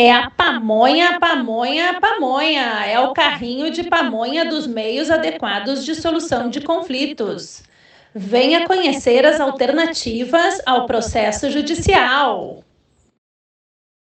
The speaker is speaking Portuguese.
É a pamonha, pamonha, pamonha. É o carrinho de pamonha dos meios adequados de solução de conflitos. Venha conhecer as alternativas ao processo judicial.